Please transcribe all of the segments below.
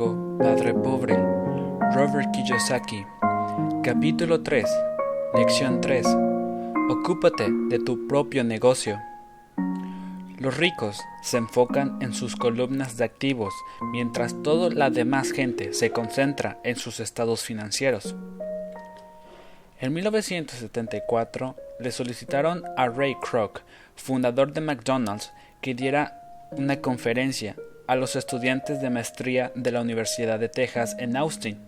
Padre Pobre, Robert Kiyosaki. Capítulo 3. Lección 3. Ocúpate de tu propio negocio. Los ricos se enfocan en sus columnas de activos, mientras toda la demás gente se concentra en sus estados financieros. En 1974 le solicitaron a Ray Kroc, fundador de McDonald's, que diera una conferencia a los estudiantes de maestría de la Universidad de Texas en Austin.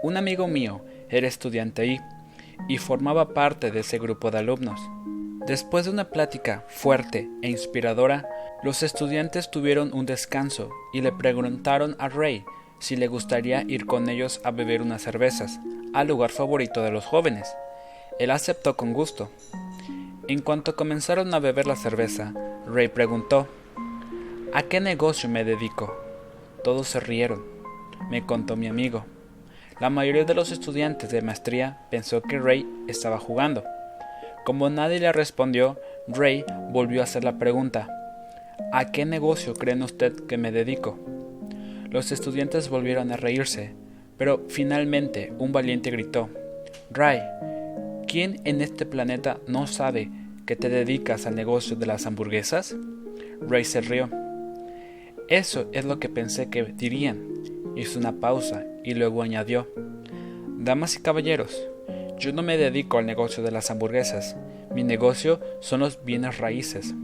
Un amigo mío era estudiante ahí y formaba parte de ese grupo de alumnos. Después de una plática fuerte e inspiradora, los estudiantes tuvieron un descanso y le preguntaron a Ray si le gustaría ir con ellos a beber unas cervezas, al lugar favorito de los jóvenes. Él aceptó con gusto. En cuanto comenzaron a beber la cerveza, Ray preguntó ¿A qué negocio me dedico? Todos se rieron, me contó mi amigo. La mayoría de los estudiantes de maestría pensó que Ray estaba jugando. Como nadie le respondió, Ray volvió a hacer la pregunta. ¿A qué negocio creen usted que me dedico? Los estudiantes volvieron a reírse, pero finalmente un valiente gritó. Ray, ¿quién en este planeta no sabe que te dedicas al negocio de las hamburguesas? Ray se rió. Eso es lo que pensé que dirían. Hizo una pausa y luego añadió Damas y caballeros, yo no me dedico al negocio de las hamburguesas. Mi negocio son los bienes raíces.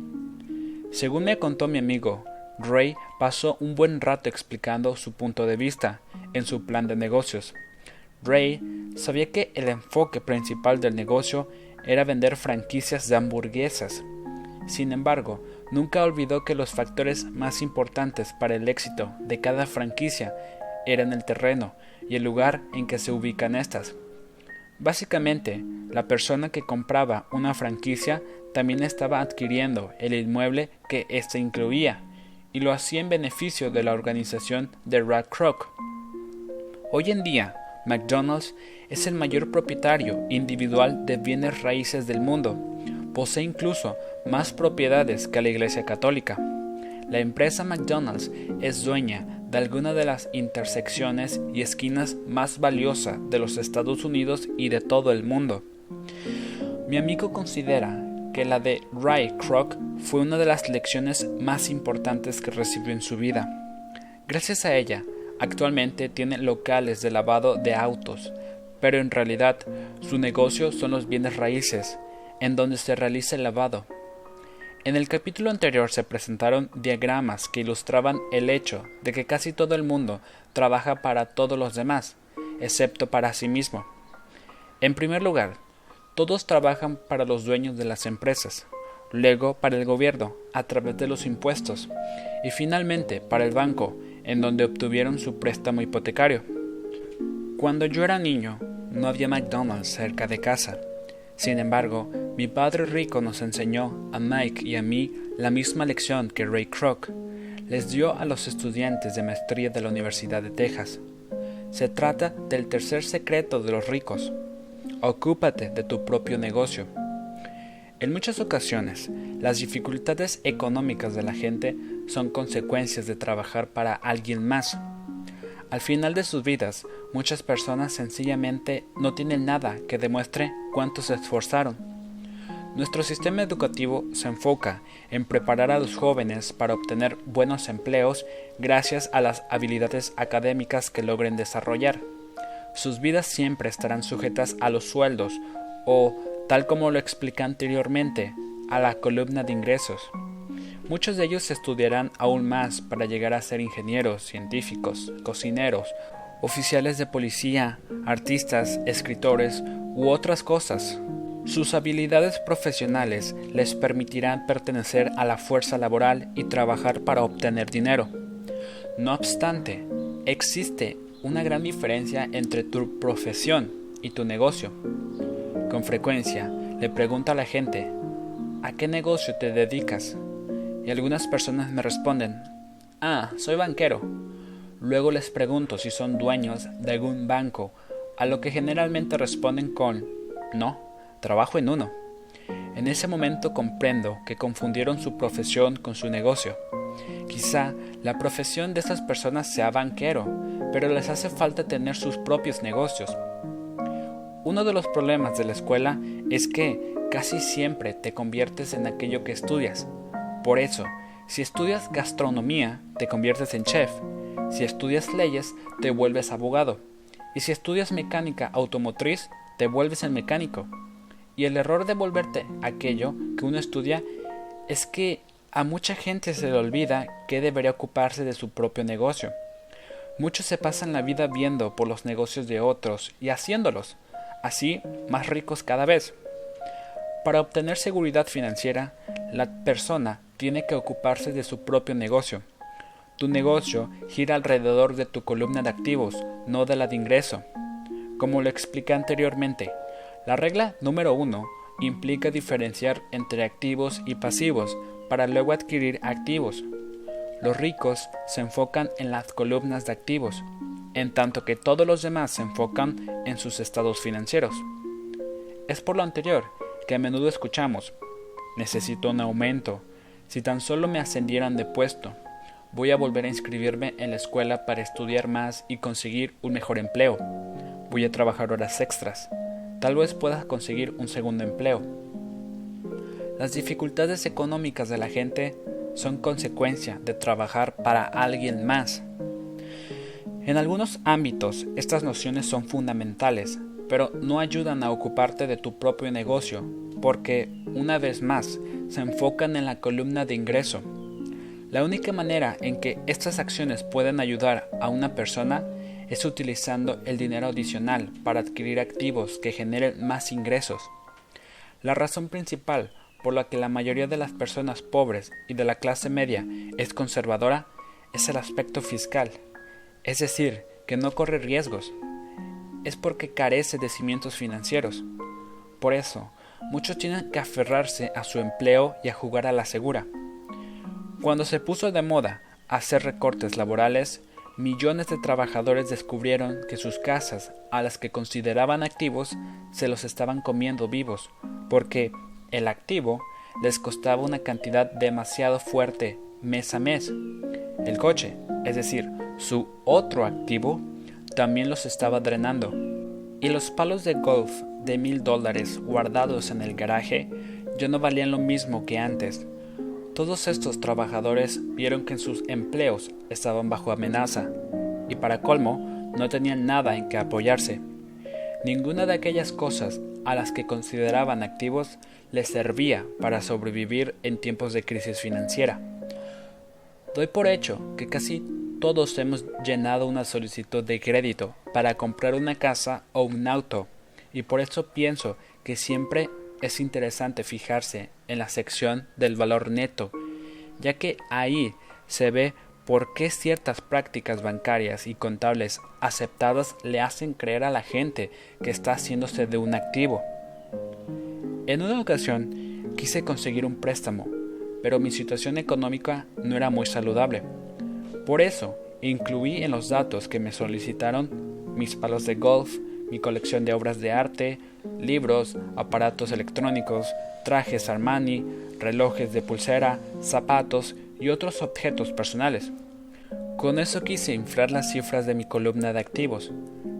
Según me contó mi amigo, Ray pasó un buen rato explicando su punto de vista en su plan de negocios. Ray sabía que el enfoque principal del negocio era vender franquicias de hamburguesas. Sin embargo, nunca olvidó que los factores más importantes para el éxito de cada franquicia eran el terreno y el lugar en que se ubican estas. Básicamente, la persona que compraba una franquicia también estaba adquiriendo el inmueble que éste incluía, y lo hacía en beneficio de la organización de Rat. Hoy en día, McDonald's es el mayor propietario individual de bienes raíces del mundo, posee incluso más propiedades que la Iglesia Católica. La empresa McDonald's es dueña de algunas de las intersecciones y esquinas más valiosas de los Estados Unidos y de todo el mundo. Mi amigo considera que la de Ray Kroc fue una de las lecciones más importantes que recibió en su vida. Gracias a ella, actualmente tiene locales de lavado de autos, pero en realidad su negocio son los bienes raíces, en donde se realiza el lavado. En el capítulo anterior se presentaron diagramas que ilustraban el hecho de que casi todo el mundo trabaja para todos los demás, excepto para sí mismo. En primer lugar, todos trabajan para los dueños de las empresas, luego para el gobierno a través de los impuestos y finalmente para el banco en donde obtuvieron su préstamo hipotecario. Cuando yo era niño, no había McDonald's cerca de casa. Sin embargo, mi padre rico nos enseñó a Mike y a mí la misma lección que Ray Kroc les dio a los estudiantes de maestría de la Universidad de Texas. Se trata del tercer secreto de los ricos. Ocúpate de tu propio negocio. En muchas ocasiones, las dificultades económicas de la gente son consecuencias de trabajar para alguien más al final de sus vidas, muchas personas sencillamente no tienen nada que demuestre cuánto se esforzaron. Nuestro sistema educativo se enfoca en preparar a los jóvenes para obtener buenos empleos gracias a las habilidades académicas que logren desarrollar. Sus vidas siempre estarán sujetas a los sueldos o, tal como lo expliqué anteriormente, a la columna de ingresos. Muchos de ellos estudiarán aún más para llegar a ser ingenieros, científicos, cocineros, oficiales de policía, artistas, escritores u otras cosas. Sus habilidades profesionales les permitirán pertenecer a la fuerza laboral y trabajar para obtener dinero. No obstante, existe una gran diferencia entre tu profesión y tu negocio. Con frecuencia le pregunto a la gente, ¿a qué negocio te dedicas? y algunas personas me responden, ah, soy banquero. Luego les pregunto si son dueños de algún banco, a lo que generalmente responden con, no, trabajo en uno. En ese momento comprendo que confundieron su profesión con su negocio. Quizá la profesión de estas personas sea banquero, pero les hace falta tener sus propios negocios. Uno de los problemas de la escuela es que casi siempre te conviertes en aquello que estudias. Por eso, si estudias gastronomía, te conviertes en chef. Si estudias leyes, te vuelves abogado. Y si estudias mecánica automotriz, te vuelves en mecánico. Y el error de volverte aquello que uno estudia es que a mucha gente se le olvida que debería ocuparse de su propio negocio. Muchos se pasan la vida viendo por los negocios de otros y haciéndolos, así más ricos cada vez. Para obtener seguridad financiera, la persona tiene que ocuparse de su propio negocio. Tu negocio gira alrededor de tu columna de activos, no de la de ingreso. Como lo expliqué anteriormente, la regla número uno implica diferenciar entre activos y pasivos para luego adquirir activos. Los ricos se enfocan en las columnas de activos, en tanto que todos los demás se enfocan en sus estados financieros. Es por lo anterior que a menudo escuchamos, necesito un aumento, si tan solo me ascendieran de puesto, voy a volver a inscribirme en la escuela para estudiar más y conseguir un mejor empleo, voy a trabajar horas extras, tal vez pueda conseguir un segundo empleo. Las dificultades económicas de la gente son consecuencia de trabajar para alguien más. En algunos ámbitos estas nociones son fundamentales, pero no ayudan a ocuparte de tu propio negocio, porque, una vez más, se enfocan en la columna de ingreso. La única manera en que estas acciones pueden ayudar a una persona es utilizando el dinero adicional para adquirir activos que generen más ingresos. La razón principal por la que la mayoría de las personas pobres y de la clase media es conservadora es el aspecto fiscal, es decir, que no corre riesgos. Es porque carece de cimientos financieros. Por eso, muchos tienen que aferrarse a su empleo y a jugar a la segura. Cuando se puso de moda hacer recortes laborales, millones de trabajadores descubrieron que sus casas, a las que consideraban activos, se los estaban comiendo vivos, porque el activo les costaba una cantidad demasiado fuerte mes a mes. El coche, es decir, su otro activo, también los estaba drenando. Y los palos de golf de mil dólares guardados en el garaje ya no valían lo mismo que antes. Todos estos trabajadores vieron que sus empleos estaban bajo amenaza y para colmo no tenían nada en que apoyarse. Ninguna de aquellas cosas a las que consideraban activos les servía para sobrevivir en tiempos de crisis financiera. Doy por hecho que casi todos hemos llenado una solicitud de crédito para comprar una casa o un auto y por eso pienso que siempre es interesante fijarse en la sección del valor neto, ya que ahí se ve por qué ciertas prácticas bancarias y contables aceptadas le hacen creer a la gente que está haciéndose de un activo. En una ocasión quise conseguir un préstamo, pero mi situación económica no era muy saludable. Por eso, incluí en los datos que me solicitaron mis palos de golf, mi colección de obras de arte, libros, aparatos electrónicos, trajes Armani, relojes de pulsera, zapatos y otros objetos personales. Con eso quise inflar las cifras de mi columna de activos,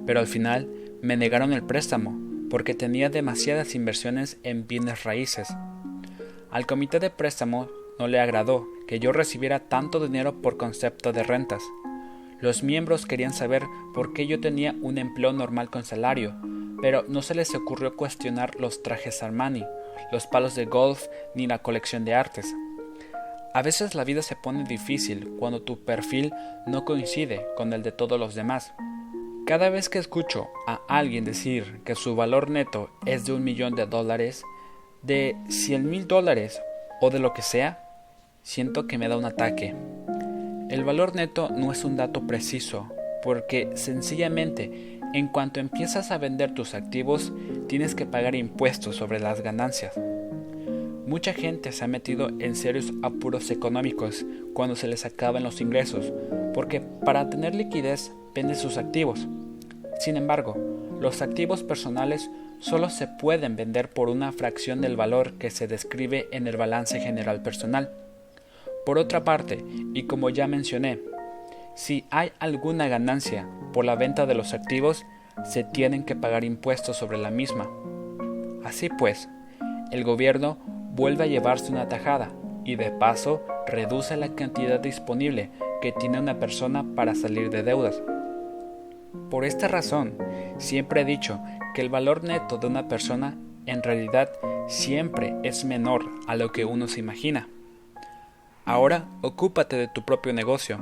pero al final me negaron el préstamo porque tenía demasiadas inversiones en bienes raíces. Al comité de préstamo no le agradó que yo recibiera tanto dinero por concepto de rentas. Los miembros querían saber por qué yo tenía un empleo normal con salario, pero no se les ocurrió cuestionar los trajes Armani, los palos de golf ni la colección de artes. A veces la vida se pone difícil cuando tu perfil no coincide con el de todos los demás. Cada vez que escucho a alguien decir que su valor neto es de un millón de dólares, de cien mil dólares o de lo que sea, siento que me da un ataque. El valor neto no es un dato preciso, porque sencillamente en cuanto empiezas a vender tus activos tienes que pagar impuestos sobre las ganancias. Mucha gente se ha metido en serios apuros económicos cuando se les acaban los ingresos, porque para tener liquidez vende sus activos. Sin embargo, los activos personales solo se pueden vender por una fracción del valor que se describe en el balance general personal. Por otra parte, y como ya mencioné, si hay alguna ganancia por la venta de los activos, se tienen que pagar impuestos sobre la misma. Así pues, el gobierno vuelve a llevarse una tajada y de paso reduce la cantidad disponible que tiene una persona para salir de deudas. Por esta razón, siempre he dicho que el valor neto de una persona en realidad siempre es menor a lo que uno se imagina. Ahora ocúpate de tu propio negocio.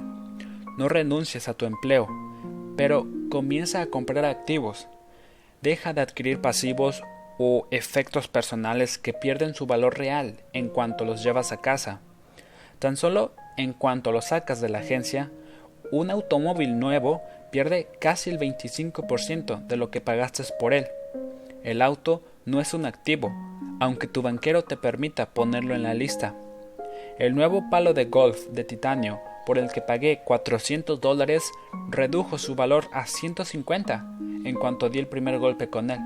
No renuncies a tu empleo, pero comienza a comprar activos. Deja de adquirir pasivos o efectos personales que pierden su valor real en cuanto los llevas a casa. Tan solo en cuanto los sacas de la agencia, un automóvil nuevo pierde casi el 25% de lo que pagaste por él. El auto no es un activo, aunque tu banquero te permita ponerlo en la lista. El nuevo palo de golf de titanio por el que pagué 400 dólares redujo su valor a 150 en cuanto di el primer golpe con él.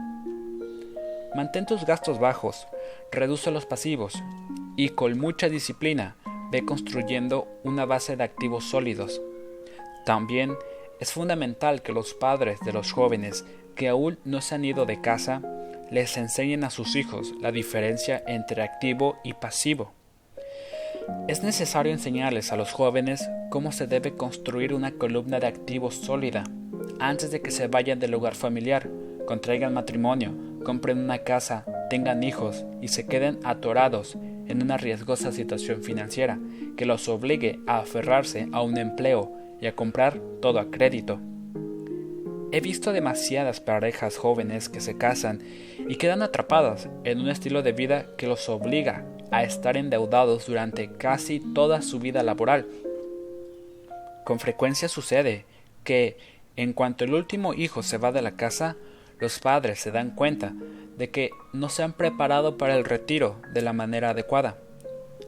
Mantén tus gastos bajos, reduce los pasivos y con mucha disciplina ve construyendo una base de activos sólidos. También es fundamental que los padres de los jóvenes que aún no se han ido de casa les enseñen a sus hijos la diferencia entre activo y pasivo. Es necesario enseñarles a los jóvenes cómo se debe construir una columna de activos sólida antes de que se vayan del hogar familiar, contraigan matrimonio, compren una casa, tengan hijos y se queden atorados en una riesgosa situación financiera que los obligue a aferrarse a un empleo y a comprar todo a crédito. He visto demasiadas parejas jóvenes que se casan y quedan atrapadas en un estilo de vida que los obliga a estar endeudados durante casi toda su vida laboral. Con frecuencia sucede que, en cuanto el último hijo se va de la casa, los padres se dan cuenta de que no se han preparado para el retiro de la manera adecuada.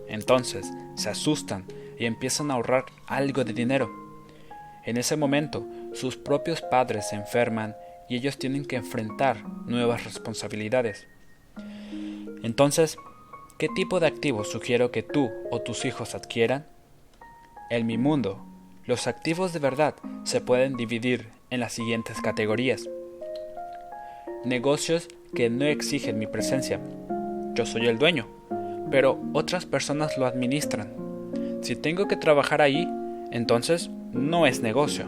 Entonces se asustan y empiezan a ahorrar algo de dinero. En ese momento, sus propios padres se enferman y ellos tienen que enfrentar nuevas responsabilidades. Entonces, ¿qué tipo de activos sugiero que tú o tus hijos adquieran? En mi mundo, los activos de verdad se pueden dividir en las siguientes categorías. Negocios que no exigen mi presencia. Yo soy el dueño, pero otras personas lo administran. Si tengo que trabajar ahí, entonces no es negocio.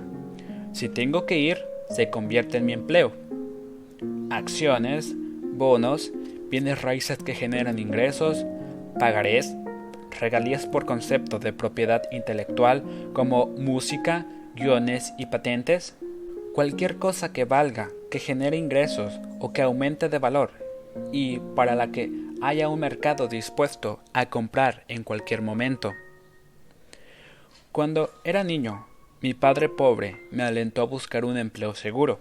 Si tengo que ir, se convierte en mi empleo. Acciones, bonos, bienes raíces que generan ingresos, pagarés, regalías por concepto de propiedad intelectual como música, guiones y patentes, cualquier cosa que valga, que genere ingresos o que aumente de valor y para la que haya un mercado dispuesto a comprar en cualquier momento. Cuando era niño, mi padre pobre me alentó a buscar un empleo seguro.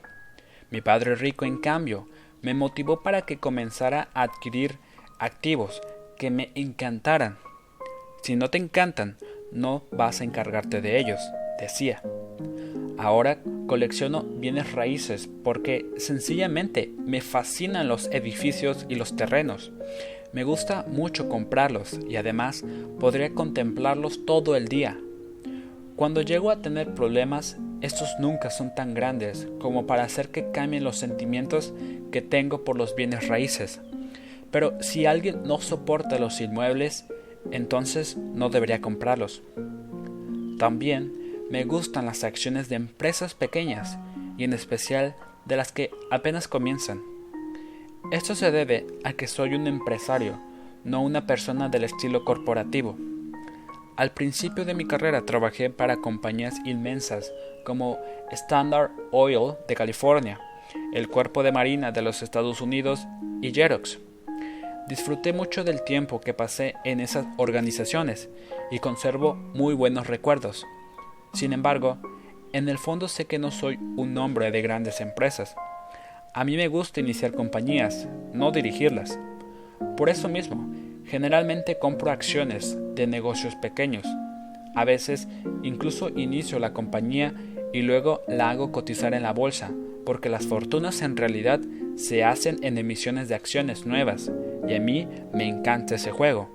Mi padre rico, en cambio, me motivó para que comenzara a adquirir activos que me encantaran. Si no te encantan, no vas a encargarte de ellos, decía. Ahora colecciono bienes raíces porque sencillamente me fascinan los edificios y los terrenos. Me gusta mucho comprarlos y además podría contemplarlos todo el día cuando llego a tener problemas, estos nunca son tan grandes como para hacer que cambien los sentimientos que tengo por los bienes raíces. Pero si alguien no soporta los inmuebles, entonces no debería comprarlos. También me gustan las acciones de empresas pequeñas y en especial de las que apenas comienzan. Esto se debe a que soy un empresario, no una persona del estilo corporativo. Al principio de mi carrera trabajé para compañías inmensas como Standard Oil de California, el Cuerpo de Marina de los Estados Unidos y Xerox. Disfruté mucho del tiempo que pasé en esas organizaciones y conservo muy buenos recuerdos. Sin embargo, en el fondo sé que no soy un hombre de grandes empresas. A mí me gusta iniciar compañías, no dirigirlas. Por eso mismo, Generalmente compro acciones de negocios pequeños. A veces incluso inicio la compañía y luego la hago cotizar en la bolsa, porque las fortunas en realidad se hacen en emisiones de acciones nuevas, y a mí me encanta ese juego.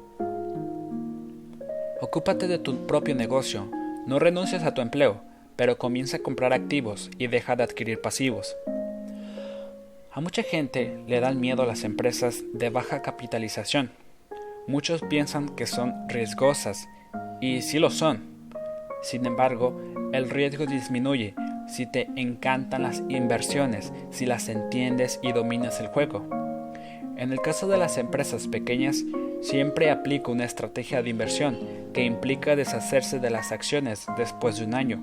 Ocúpate de tu propio negocio. No renuncies a tu empleo, pero comienza a comprar activos y deja de adquirir pasivos. A mucha gente le dan miedo las empresas de baja capitalización. Muchos piensan que son riesgosas, y sí lo son. Sin embargo, el riesgo disminuye si te encantan las inversiones, si las entiendes y dominas el juego. En el caso de las empresas pequeñas, siempre aplico una estrategia de inversión que implica deshacerse de las acciones después de un año.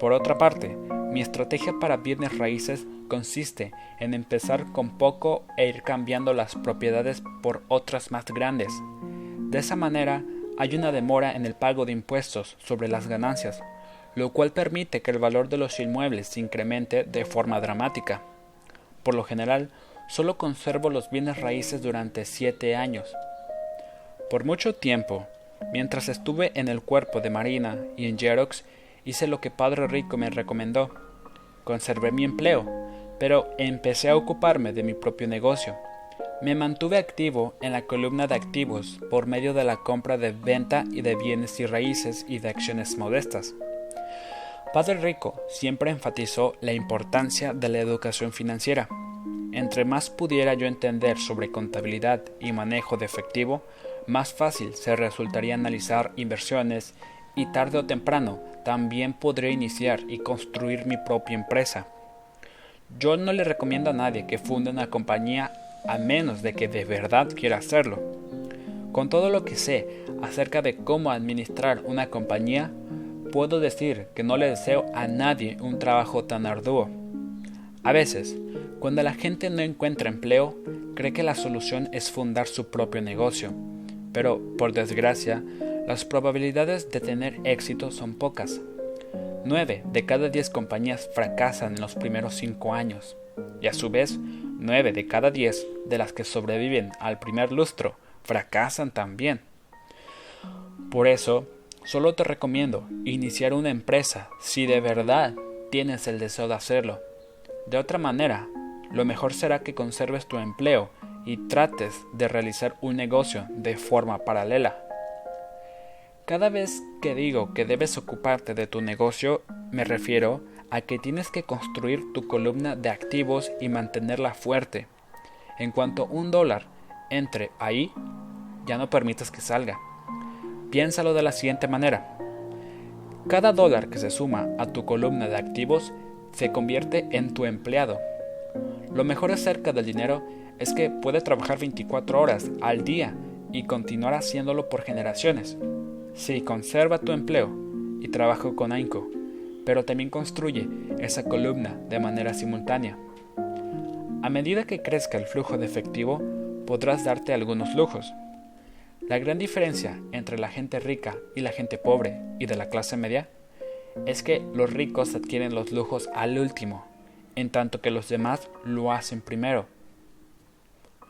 Por otra parte, mi estrategia para bienes raíces consiste en empezar con poco e ir cambiando las propiedades por otras más grandes. De esa manera, hay una demora en el pago de impuestos sobre las ganancias, lo cual permite que el valor de los inmuebles se incremente de forma dramática. Por lo general, solo conservo los bienes raíces durante siete años. Por mucho tiempo, mientras estuve en el cuerpo de Marina y en Xerox, hice lo que Padre Rico me recomendó. Conservé mi empleo, pero empecé a ocuparme de mi propio negocio. Me mantuve activo en la columna de activos por medio de la compra de venta y de bienes y raíces y de acciones modestas. Padre Rico siempre enfatizó la importancia de la educación financiera. Entre más pudiera yo entender sobre contabilidad y manejo de efectivo, más fácil se resultaría analizar inversiones y tarde o temprano también podré iniciar y construir mi propia empresa. Yo no le recomiendo a nadie que funde una compañía a menos de que de verdad quiera hacerlo. Con todo lo que sé acerca de cómo administrar una compañía, puedo decir que no le deseo a nadie un trabajo tan arduo. A veces, cuando la gente no encuentra empleo, cree que la solución es fundar su propio negocio, pero por desgracia, las probabilidades de tener éxito son pocas. 9 de cada 10 compañías fracasan en los primeros 5 años, y a su vez, 9 de cada 10 de las que sobreviven al primer lustro fracasan también. Por eso, solo te recomiendo iniciar una empresa si de verdad tienes el deseo de hacerlo. De otra manera, lo mejor será que conserves tu empleo y trates de realizar un negocio de forma paralela. Cada vez que digo que debes ocuparte de tu negocio, me refiero a que tienes que construir tu columna de activos y mantenerla fuerte. En cuanto un dólar entre ahí, ya no permitas que salga. Piénsalo de la siguiente manera. Cada dólar que se suma a tu columna de activos se convierte en tu empleado. Lo mejor acerca del dinero es que puede trabajar 24 horas al día y continuar haciéndolo por generaciones. Sí, conserva tu empleo y trabaja con AINCO, pero también construye esa columna de manera simultánea. A medida que crezca el flujo de efectivo, podrás darte algunos lujos. La gran diferencia entre la gente rica y la gente pobre y de la clase media es que los ricos adquieren los lujos al último, en tanto que los demás lo hacen primero.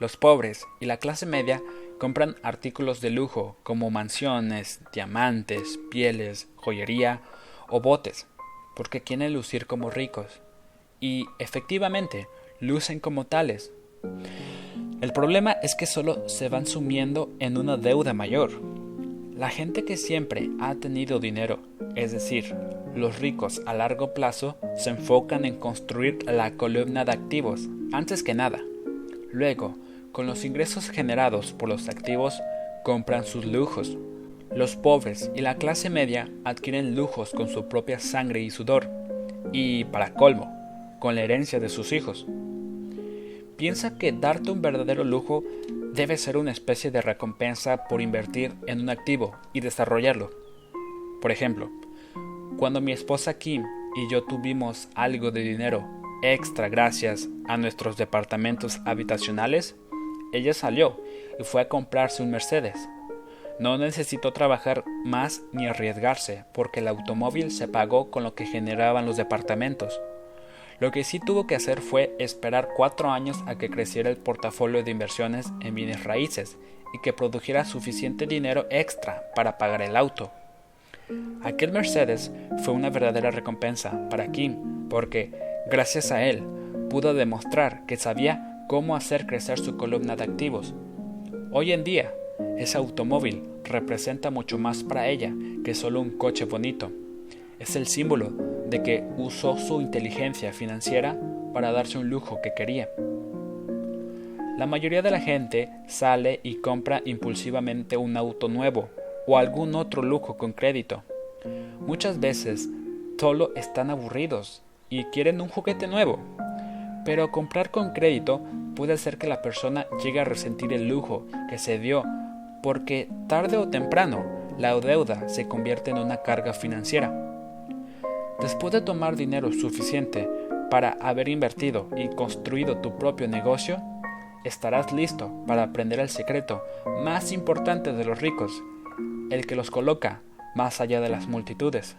Los pobres y la clase media compran artículos de lujo como mansiones, diamantes, pieles, joyería o botes, porque quieren lucir como ricos. Y efectivamente, lucen como tales. El problema es que solo se van sumiendo en una deuda mayor. La gente que siempre ha tenido dinero, es decir, los ricos a largo plazo, se enfocan en construir la columna de activos antes que nada. Luego, con los ingresos generados por los activos, compran sus lujos. Los pobres y la clase media adquieren lujos con su propia sangre y sudor, y, para colmo, con la herencia de sus hijos. Piensa que darte un verdadero lujo debe ser una especie de recompensa por invertir en un activo y desarrollarlo. Por ejemplo, cuando mi esposa Kim y yo tuvimos algo de dinero extra gracias a nuestros departamentos habitacionales, ella salió y fue a comprarse un Mercedes. No necesitó trabajar más ni arriesgarse porque el automóvil se pagó con lo que generaban los departamentos. Lo que sí tuvo que hacer fue esperar cuatro años a que creciera el portafolio de inversiones en bienes raíces y que produjera suficiente dinero extra para pagar el auto. Aquel Mercedes fue una verdadera recompensa para Kim porque, gracias a él, pudo demostrar que sabía cómo hacer crecer su columna de activos. Hoy en día, Ese automóvil representa mucho más para ella que solo un coche bonito. Es el símbolo de que usó su inteligencia financiera para darse un lujo que quería. La mayoría de la gente sale y compra impulsivamente un auto nuevo o algún otro lujo con crédito. Muchas veces solo están aburridos y quieren un juguete nuevo. Pero comprar con crédito puede hacer que la persona llegue a resentir el lujo que se dio porque tarde o temprano la deuda se convierte en una carga financiera. Después de tomar dinero suficiente para haber invertido y construido tu propio negocio, estarás listo para aprender el secreto más importante de los ricos, el que los coloca más allá de las multitudes.